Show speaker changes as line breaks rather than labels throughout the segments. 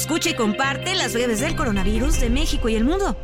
Escucha y comparte las breves del coronavirus de México y el mundo.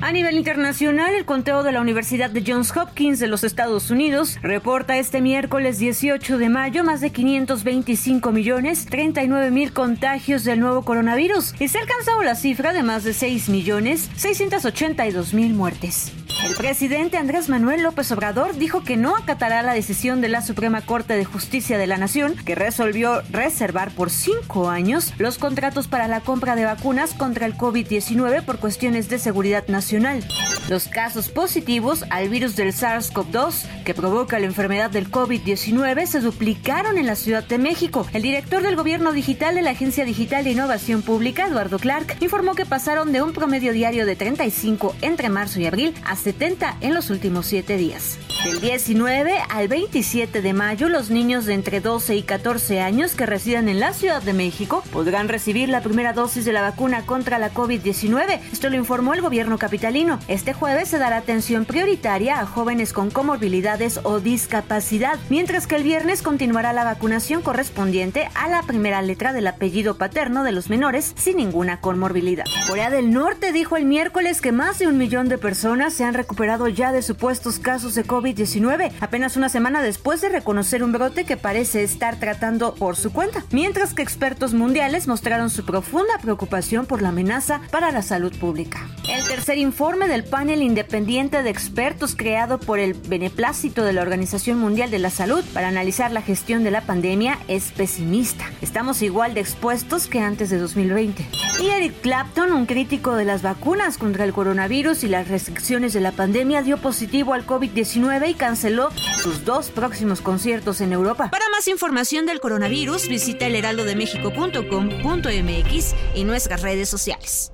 A nivel internacional, el conteo de la Universidad de Johns Hopkins de los Estados Unidos reporta este miércoles 18 de mayo más de 525 millones 39 mil contagios del nuevo coronavirus y se ha alcanzado la cifra de más de 6 millones 682 mil muertes. El presidente Andrés Manuel López Obrador dijo que no acatará la decisión de la Suprema Corte de Justicia de la Nación que resolvió reservar por cinco años los contratos para la compra de vacunas contra el COVID-19 por cuestiones de seguridad nacional. Los casos positivos al virus del SARS-CoV-2 que provoca la enfermedad del COVID-19 se duplicaron en la Ciudad de México. El director del gobierno digital de la Agencia Digital de Innovación Pública, Eduardo Clark, informó que pasaron de un promedio diario de 35 entre marzo y abril a 70 en los últimos siete días. Del 19 al 27 de mayo, los niños de entre 12 y 14 años que residen en la Ciudad de México podrán recibir la primera dosis de la vacuna contra la COVID-19. Esto lo informó el gobierno capitalino. Este jueves se dará atención prioritaria a jóvenes con comorbilidades o discapacidad, mientras que el viernes continuará la vacunación correspondiente a la primera letra del apellido paterno de los menores sin ninguna comorbilidad. Corea del Norte dijo el miércoles que más de un millón de personas se han recuperado ya de supuestos casos de COVID-19 apenas una semana después de reconocer un brote que parece estar tratando por su cuenta, mientras que expertos mundiales mostraron su profunda preocupación por la amenaza para la salud pública. El tercer informe del panel independiente de expertos creado por el beneplácito de la Organización Mundial de la Salud para analizar la gestión de la pandemia es pesimista. Estamos igual de expuestos que antes de 2020. Y Eric Clapton, un crítico de las vacunas contra el coronavirus y las restricciones de la pandemia, dio positivo al COVID-19 y canceló sus dos próximos conciertos en Europa.
Para más información del coronavirus, visita elheraldodemexico.com.mx y nuestras redes sociales.